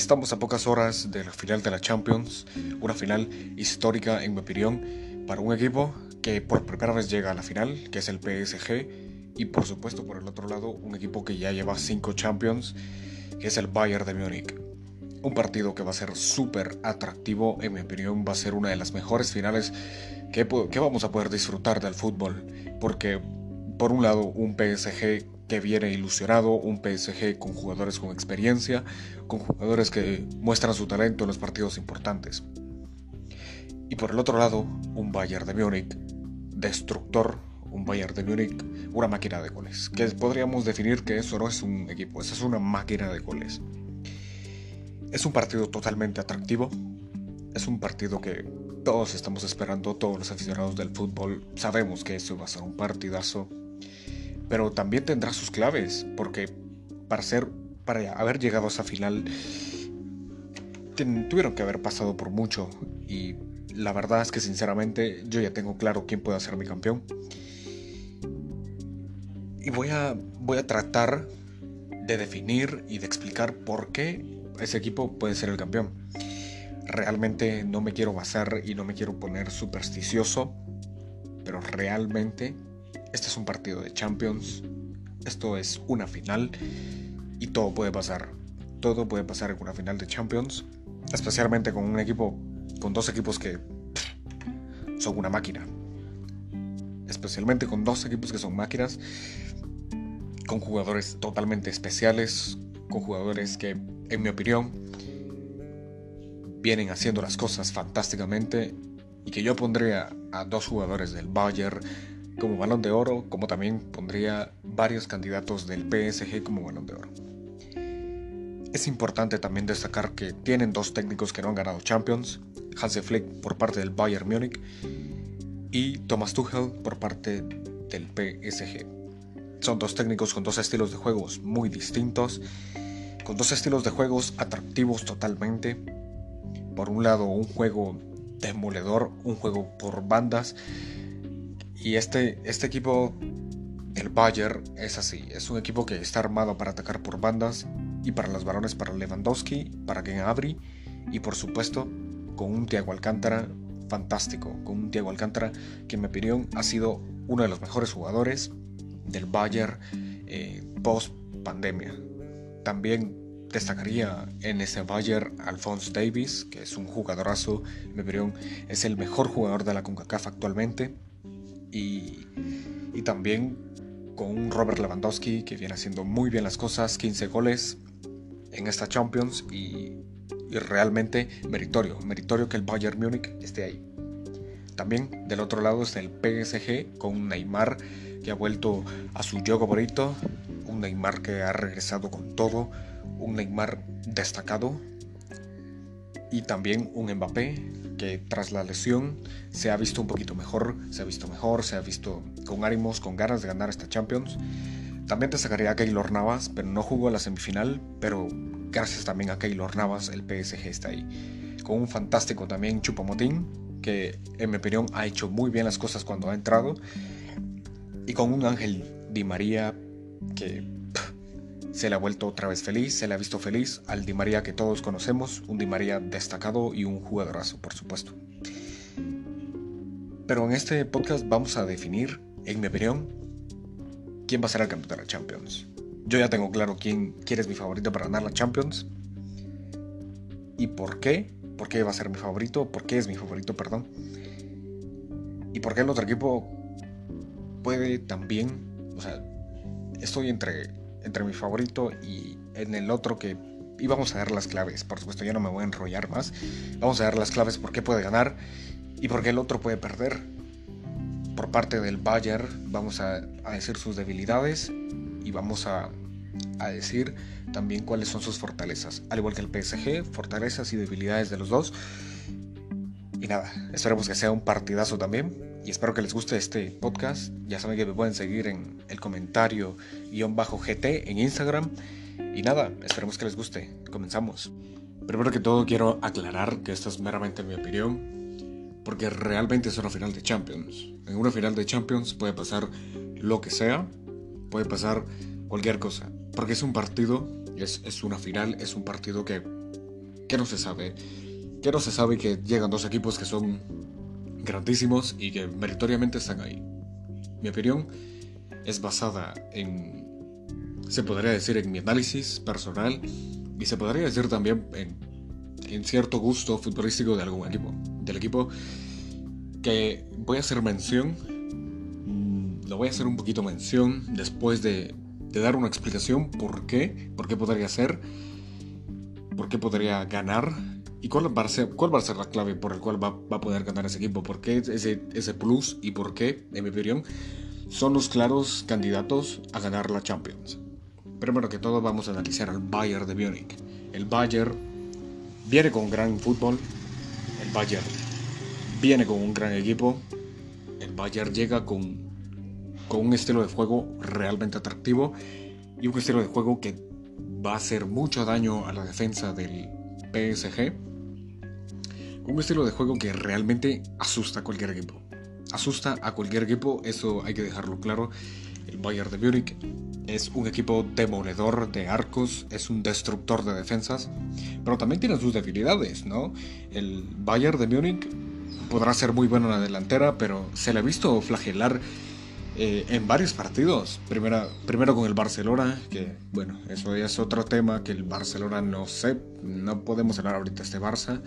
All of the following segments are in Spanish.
Estamos a pocas horas de la final de la Champions, una final histórica en mi opinión para un equipo que por primera vez llega a la final, que es el PSG, y por supuesto por el otro lado un equipo que ya lleva 5 Champions, que es el Bayern de Múnich. Un partido que va a ser súper atractivo, en mi opinión va a ser una de las mejores finales que, que vamos a poder disfrutar del fútbol, porque por un lado un PSG que viene ilusionado, un PSG con jugadores con experiencia, con jugadores que muestran su talento en los partidos importantes. Y por el otro lado, un Bayern de Múnich destructor, un Bayern de Múnich, una máquina de goles. Que podríamos definir que eso no es un equipo, eso es una máquina de goles. Es un partido totalmente atractivo, es un partido que todos estamos esperando, todos los aficionados del fútbol sabemos que eso va a ser un partidazo pero también tendrá sus claves, porque para ser, para haber llegado a esa final, tuvieron que haber pasado por mucho y la verdad es que sinceramente yo ya tengo claro quién puede ser mi campeón. Y voy a, voy a tratar de definir y de explicar por qué ese equipo puede ser el campeón. Realmente no me quiero basar y no me quiero poner supersticioso, pero realmente este es un partido de Champions. Esto es una final. Y todo puede pasar. Todo puede pasar en una final de Champions. Especialmente con un equipo. Con dos equipos que son una máquina. Especialmente con dos equipos que son máquinas. Con jugadores totalmente especiales. Con jugadores que, en mi opinión, vienen haciendo las cosas fantásticamente. Y que yo pondría a dos jugadores del Bayern como balón de oro, como también pondría varios candidatos del PSG como balón de oro. Es importante también destacar que tienen dos técnicos que no han ganado Champions, Hansi Flick por parte del Bayern Múnich y Thomas Tuchel por parte del PSG. Son dos técnicos con dos estilos de juegos muy distintos, con dos estilos de juegos atractivos totalmente. Por un lado, un juego demoledor, un juego por bandas y este, este equipo, el Bayern, es así. Es un equipo que está armado para atacar por bandas y para los balones para Lewandowski, para Ken Abri y por supuesto con un Thiago Alcántara fantástico. Con un Thiago Alcántara que en mi opinión ha sido uno de los mejores jugadores del Bayern eh, post pandemia. También destacaría en ese Bayern Alphonse Davis, que es un jugadorazo, en mi opinión es el mejor jugador de la CONCACAF actualmente y, también con un Robert Lewandowski que viene haciendo muy bien las cosas, 15 goles en esta Champions y, realmente meritorio, meritorio que el Bayern Múnich esté ahí. También del otro lado está el PSG con Neymar que ha vuelto a su juego bonito, un Neymar que ha regresado con todo, un Neymar destacado y también un Mbappé que tras la lesión se ha visto un poquito mejor, se ha visto mejor, se ha visto con ánimos, con ganas de ganar esta Champions. También te sacaría a Keylor Navas, pero no jugó la semifinal, pero gracias también a Keylor Navas el PSG está ahí. Con un fantástico también Chupomotín, que en mi opinión ha hecho muy bien las cosas cuando ha entrado. Y con un Ángel Di María que se le ha vuelto otra vez feliz, se le ha visto feliz al Di María que todos conocemos, un Di María destacado y un jugadorazo, por supuesto. Pero en este podcast vamos a definir, en mi opinión, quién va a ser el campeón de la Champions. Yo ya tengo claro quién, quién es mi favorito para ganar la Champions. ¿Y por qué? ¿Por qué va a ser mi favorito? ¿Por qué es mi favorito, perdón? ¿Y por qué el otro equipo puede también... O sea, estoy entre entre mi favorito y en el otro que íbamos a dar las claves. Por supuesto, yo no me voy a enrollar más. Vamos a dar las claves por qué puede ganar y por qué el otro puede perder. Por parte del Bayern vamos a, decir sus debilidades y vamos a, a decir también cuáles son sus fortalezas. Al igual que el PSG, fortalezas y debilidades de los dos. Y nada, esperemos que sea un partidazo también y espero que les guste este podcast. Ya saben que me pueden seguir en el comentario guion bajo GT en Instagram. Y nada, esperemos que les guste. Comenzamos. Primero que todo quiero aclarar que esta es meramente mi opinión, porque realmente es una final de Champions. En una final de Champions puede pasar lo que sea, puede pasar cualquier cosa, porque es un partido, es, es una final, es un partido que ¿Qué no se sabe? ¿Qué no se sabe que llegan dos equipos que son grandísimos y que meritoriamente están ahí? Mi opinión es basada en, se podría decir, en mi análisis personal y se podría decir también en, en cierto gusto futbolístico de algún equipo. Del equipo que voy a hacer mención, mm, lo voy a hacer un poquito mención después de, de dar una explicación por qué, por qué podría ser, por qué podría ganar y cuál va a ser, cuál va a ser la clave por el cual va, va a poder ganar ese equipo, por qué ese, ese plus y por qué, en mi opinión, son los claros candidatos a ganar la Champions. Primero que todo vamos a analizar al Bayern de Múnich. El Bayern viene con gran fútbol, el Bayern viene con un gran equipo, el Bayern llega con, con un estilo de juego realmente atractivo y un estilo de juego que va a hacer mucho daño a la defensa del PSG. Un estilo de juego que realmente asusta a cualquier equipo asusta a cualquier equipo, eso hay que dejarlo claro. El Bayern de Múnich es un equipo demoledor de arcos, es un destructor de defensas, pero también tiene sus debilidades, ¿no? El Bayern de Múnich podrá ser muy bueno en la delantera, pero se le ha visto flagelar eh, en varios partidos. Primera, primero con el Barcelona, que bueno, eso ya es otro tema que el Barcelona no sé, no podemos hablar ahorita de este Barça.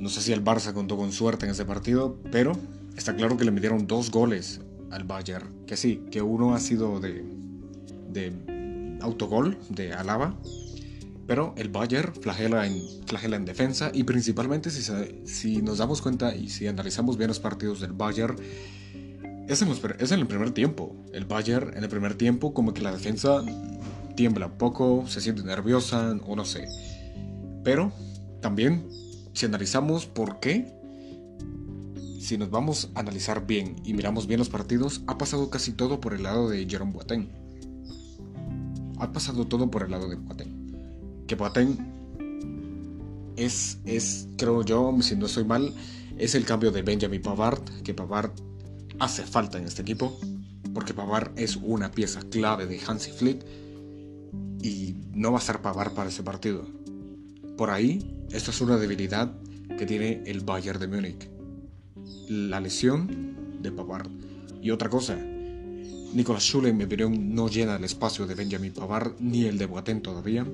No sé si el Barça contó con suerte en ese partido, pero Está claro que le metieron dos goles al Bayern, que sí, que uno ha sido de, autogol de Alaba, pero el Bayern flagela en, flagela en defensa y principalmente si, si nos damos cuenta y si analizamos bien los partidos del Bayern, es en, es en el primer tiempo. El Bayern en el primer tiempo como que la defensa tiembla un poco, se siente nerviosa o no sé. Pero también si analizamos por qué si nos vamos a analizar bien y miramos bien los partidos, ha pasado casi todo por el lado de Jerome Boateng. Ha pasado todo por el lado de Boateng. Que Boateng es, es, creo yo, si no estoy mal, es el cambio de Benjamin Pavard, que Pavard hace falta en este equipo, porque Pavard es una pieza clave de Hansi Flick y no va a ser Pavard para ese partido. Por ahí, esta es una debilidad que tiene el Bayern de Múnich la lesión de Pavard. Y otra cosa, Nicolas Schule en mi no llena el espacio de Benjamin Pavard ni el de Boateng todavía.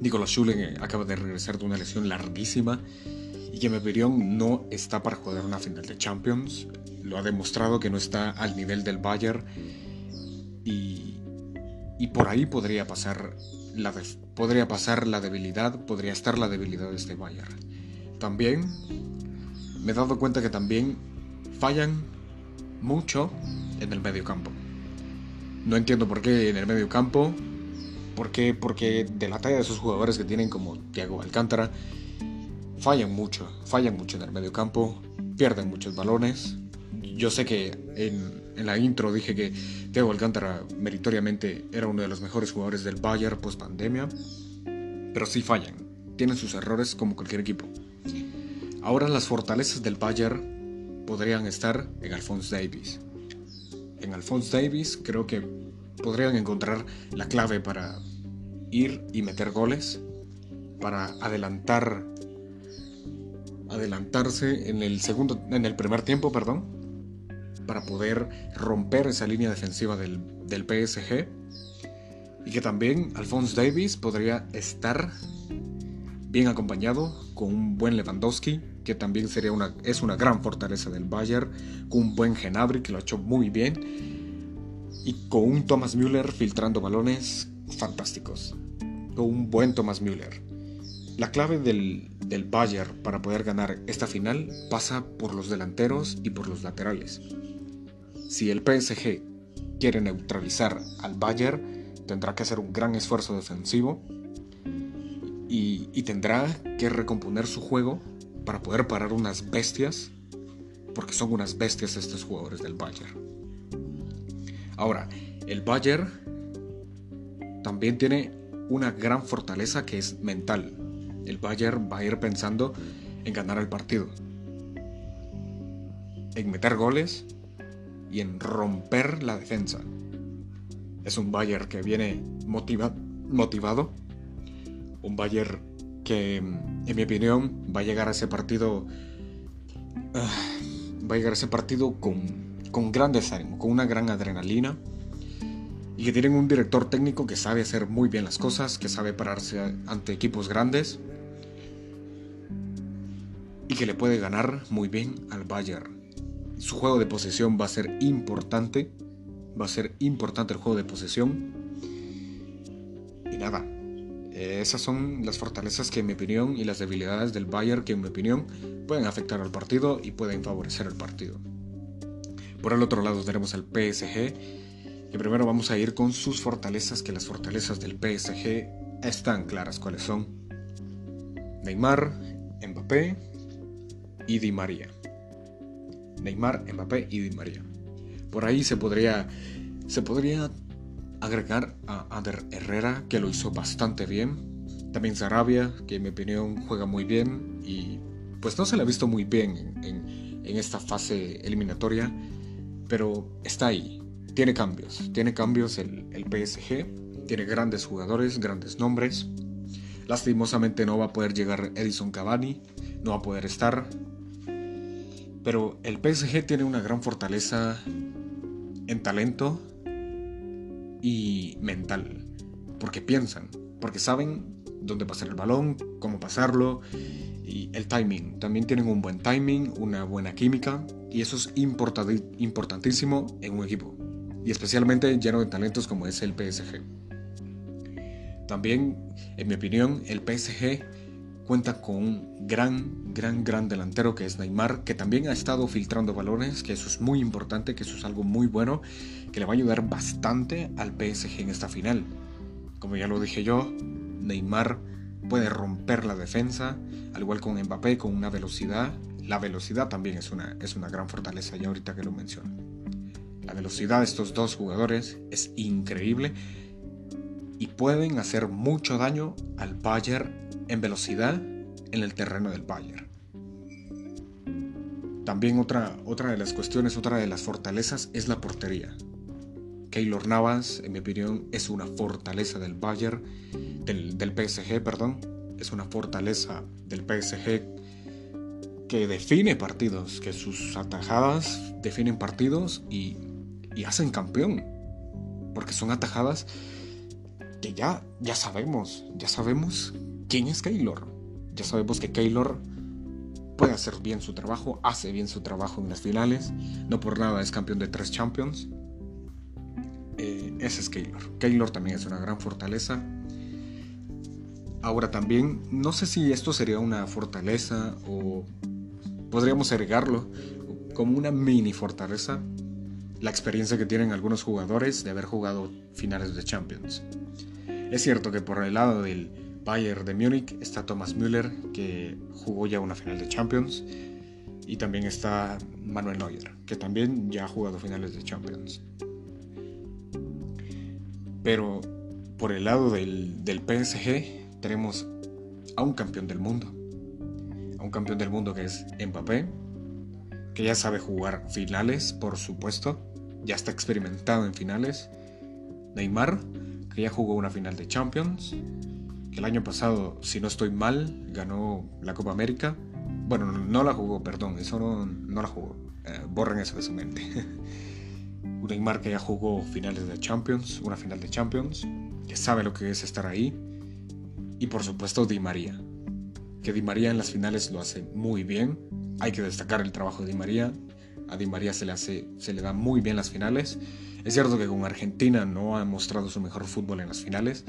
Nicolas Schule acaba de regresar de una lesión larguísima y que no está para jugar una final de Champions. Lo ha demostrado que no está al nivel del Bayern y por ahí podría pasar, la podría pasar la debilidad, podría estar la debilidad de este Bayern. También me he dado cuenta que también fallan mucho en el medio campo. No entiendo por qué en el medio campo, por qué, porque de la talla de esos jugadores que tienen como Thiago Alcántara, fallan mucho, fallan mucho en el medio campo, pierden muchos balones. Yo sé que en, en la intro dije que Thiago Alcántara meritoriamente era uno de los mejores jugadores del Bayern post pandemia, pero sí fallan, tienen sus errores como cualquier equipo. Ahora las fortalezas del Bayern podrían estar en Alphonse Davis. En Alphonse Davis creo que podrían encontrar la clave para ir y meter goles, para adelantar adelantarse en el segundo en el primer tiempo, perdón, para poder romper esa línea defensiva del, del PSG y que también Alphonse Davis podría estar bien acompañado con un buen Lewandowski que también sería una, es una gran fortaleza del Bayern, con un buen Genabri que lo ha hecho muy bien, y con un Thomas Müller filtrando balones fantásticos, con un buen Thomas Müller. La clave del, del Bayern para poder ganar esta final pasa por los delanteros y por los laterales. Si el PSG quiere neutralizar al Bayern, tendrá que hacer un gran esfuerzo defensivo y, y, tendrá que recomponer su juego para poder parar unas bestias, porque son unas bestias estos jugadores del Bayern. Ahora, el Bayern también tiene una gran fortaleza que es mental. El Bayern va a ir pensando en ganar el partido, en meter goles y en romper la defensa. Es un Bayern que viene motivado, un Bayern que en mi opinión va a llegar a ese partido ah, va a llegar a ese partido con, con gran desánimo, con una gran adrenalina y que tienen un director técnico que sabe hacer muy bien las cosas, que sabe pararse ante equipos grandes y que le puede ganar muy bien al Bayern. Su juego de posesión va a ser importante, va a ser importante el juego de posesión. Y nada, esas son las fortalezas que en mi opinión y las debilidades del Bayern que en mi opinión pueden afectar al partido y pueden favorecer el partido. Por el otro lado tenemos al PSG, y primero vamos a ir con sus fortalezas, que las fortalezas del PSG están claras cuáles son. Neymar, Mbappé y María. Neymar, Mbappé y Di María. Por ahí se podría, se podría agregar a Ander Herrera, que lo hizo bastante bien. También Sarabia, que en mi opinión juega muy bien y pues no se le ha visto muy bien en, en esta fase eliminatoria, pero está ahí, tiene cambios, tiene cambios el, el PSG, tiene grandes jugadores, grandes nombres. Lastimosamente no va a poder llegar Edison Cavani, no va a poder estar. Pero el PSG tiene una gran fortaleza en talento y mental. Porque piensan, porque saben dónde pasar el balón, cómo pasarlo y el timing. También tienen un buen timing, una buena química y eso es importantísimo en un equipo y especialmente lleno de talentos como es el PSG. También, en mi opinión, el PSG cuenta con un gran, gran, gran delantero que es Neymar, que también ha estado filtrando balones, que eso es muy importante, que eso es algo muy bueno, que le va a ayudar bastante al PSG en esta final. Como ya lo dije yo, Neymar puede romper la defensa, al igual con Mbappé, con una velocidad. La velocidad también es una, es una gran fortaleza, ya ahorita que lo menciono. La velocidad de estos dos jugadores es increíble y pueden hacer mucho daño al Bayern en velocidad en el terreno del Bayern. También otra, otra de las cuestiones, otra de las fortalezas es la portería. Keylor Navas, en mi opinión, es una fortaleza del Bayern, del, del PSG, perdón, es una fortaleza del PSG que define partidos, que sus atajadas definen partidos y y hacen campeón. Porque son atajadas que ya, ya sabemos, ya sabemos quién es Keylor. Ya sabemos que Keylor puede hacer bien su trabajo, hace bien su trabajo en las finales. No por nada es campeón de tres Champions. Eh, ese es Keylor. Keylor también es una gran fortaleza. Ahora también, no sé si esto sería una fortaleza o podríamos agregarlo como una mini fortaleza la experiencia que tienen algunos jugadores de haber jugado finales de Champions. Es cierto que por el lado del Bayern de Múnich está Thomas Müller, que jugó ya una final de Champions, y también está Manuel Neuer, que también ya ha jugado finales de Champions. Pero por el lado del, del PSG tenemos a un campeón del mundo, a un campeón del mundo que es Mbappé, que ya sabe jugar finales, por supuesto, ya está experimentado en finales. Neymar, que ya jugó una final de Champions, el año pasado, si no estoy mal, ganó la Copa América. Bueno, no, la jugó, perdón, eso no, la jugó. Eh, borren eso de su mente. Un Neymar que ya jugó finales de Champions, una final de Champions, que sabe lo que es estar ahí. Y por supuesto Di María, que Di María en las finales lo hace muy bien, hay que destacar el trabajo de Di María. A Di María se le, hace, se le da muy bien las finales. Es cierto que con Argentina no ha mostrado su mejor fútbol en las finales,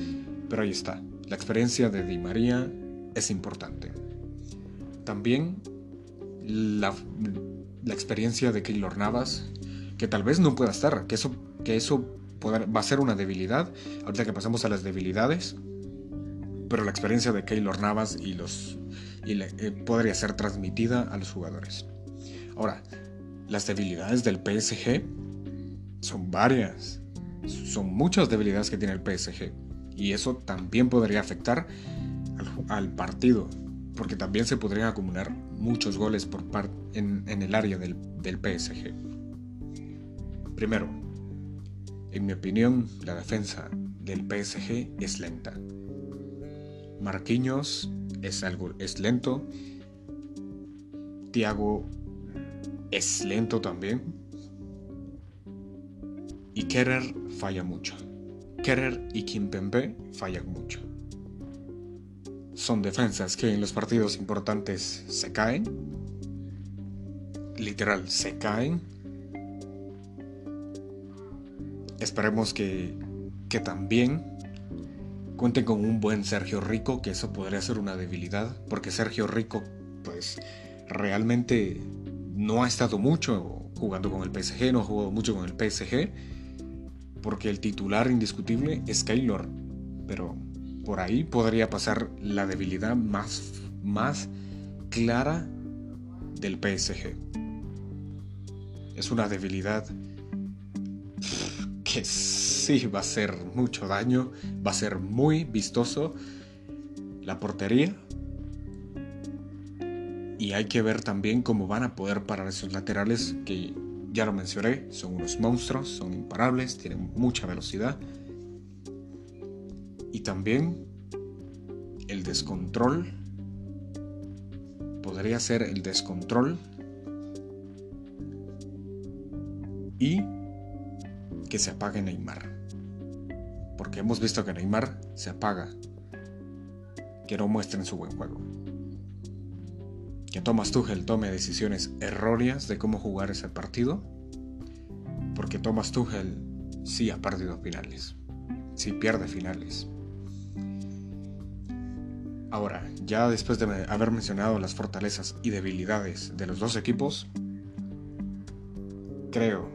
pero ahí está. La experiencia de Di María es importante. También la, experiencia de Keylor Navas, que tal vez no pueda estar, que eso, que eso va a ser una debilidad. Ahorita que pasamos a las debilidades, pero la experiencia de Keylor Navas y los y eh, podría ser transmitida a los jugadores. Ahora, las debilidades del PSG son varias. Son muchas debilidades que tiene el PSG. Y eso también podría afectar al, partido. Porque también se podrían acumular muchos goles por en, el área del, del PSG. Primero, en mi opinión, la defensa del PSG es lenta. Marquinhos es algo es lento. Thiago es lento también. Y Kerer falla mucho. Kerer y Kimpembe fallan mucho. Son defensas que en los partidos importantes se caen. Literal, se caen. Esperemos que, que también cuenten con un buen Sergio Rico, que eso podría ser una debilidad, porque Sergio Rico, pues realmente no ha estado mucho jugando con el PSG, no ha jugado mucho con el PSG, porque el titular indiscutible es Keylor, pero por ahí podría pasar la debilidad más, más clara del PSG. Es una debilidad que sí va a hacer mucho daño, va a ser muy vistoso la portería. Y hay que ver también cómo van a poder parar esos laterales que ya lo mencioné, son unos monstruos, son imparables, tienen mucha velocidad. Y también el descontrol podría ser el descontrol y que se apague Neymar. Porque hemos visto que Neymar se apaga. Que no muestren su buen juego. Que Thomas Tuchel tome decisiones erróneas de cómo jugar ese partido. Porque Thomas Tuchel sí ha perdido finales. Sí pierde finales. Ahora, ya después de haber mencionado las fortalezas y debilidades de los dos equipos, creo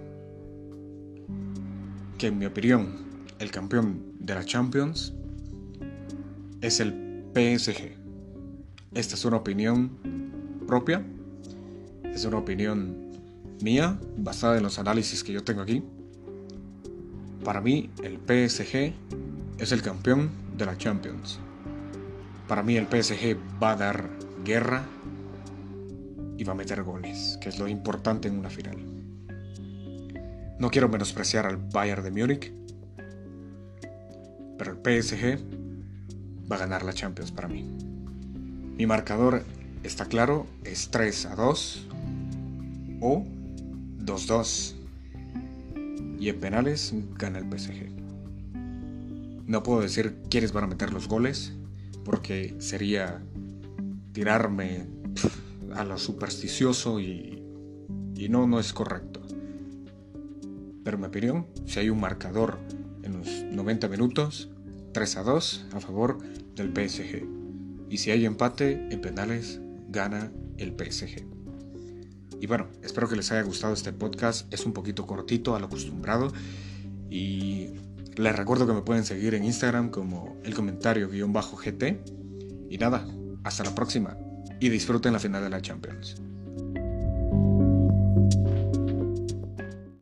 que en mi opinión el campeón de la Champions es el PSG. Esta es una opinión es una opinión mía basada en los análisis que yo tengo aquí. Para mí el PSG es el campeón de la Champions. Para mí el PSG va a dar guerra y va a meter goles, que es lo importante en una final. No quiero menospreciar al Bayern de Múnich, pero el PSG va a ganar la Champions para mí. Mi marcador está claro, es 3 a 2 o 2-2. Y en penales gana el PSG. No puedo decir quiénes van a meter los goles, porque sería tirarme a lo supersticioso y, y no, no es correcto. Pero en mi opinión, si hay un marcador en los 90 minutos, 3 a 2 a favor del PSG. Y si hay empate en penales, gana el PSG. Y bueno, espero que les haya gustado este podcast. Es un poquito cortito a lo acostumbrado. Y les recuerdo que me pueden seguir en Instagram como el comentario-gt. Y nada, hasta la próxima. Y disfruten la final de la Champions.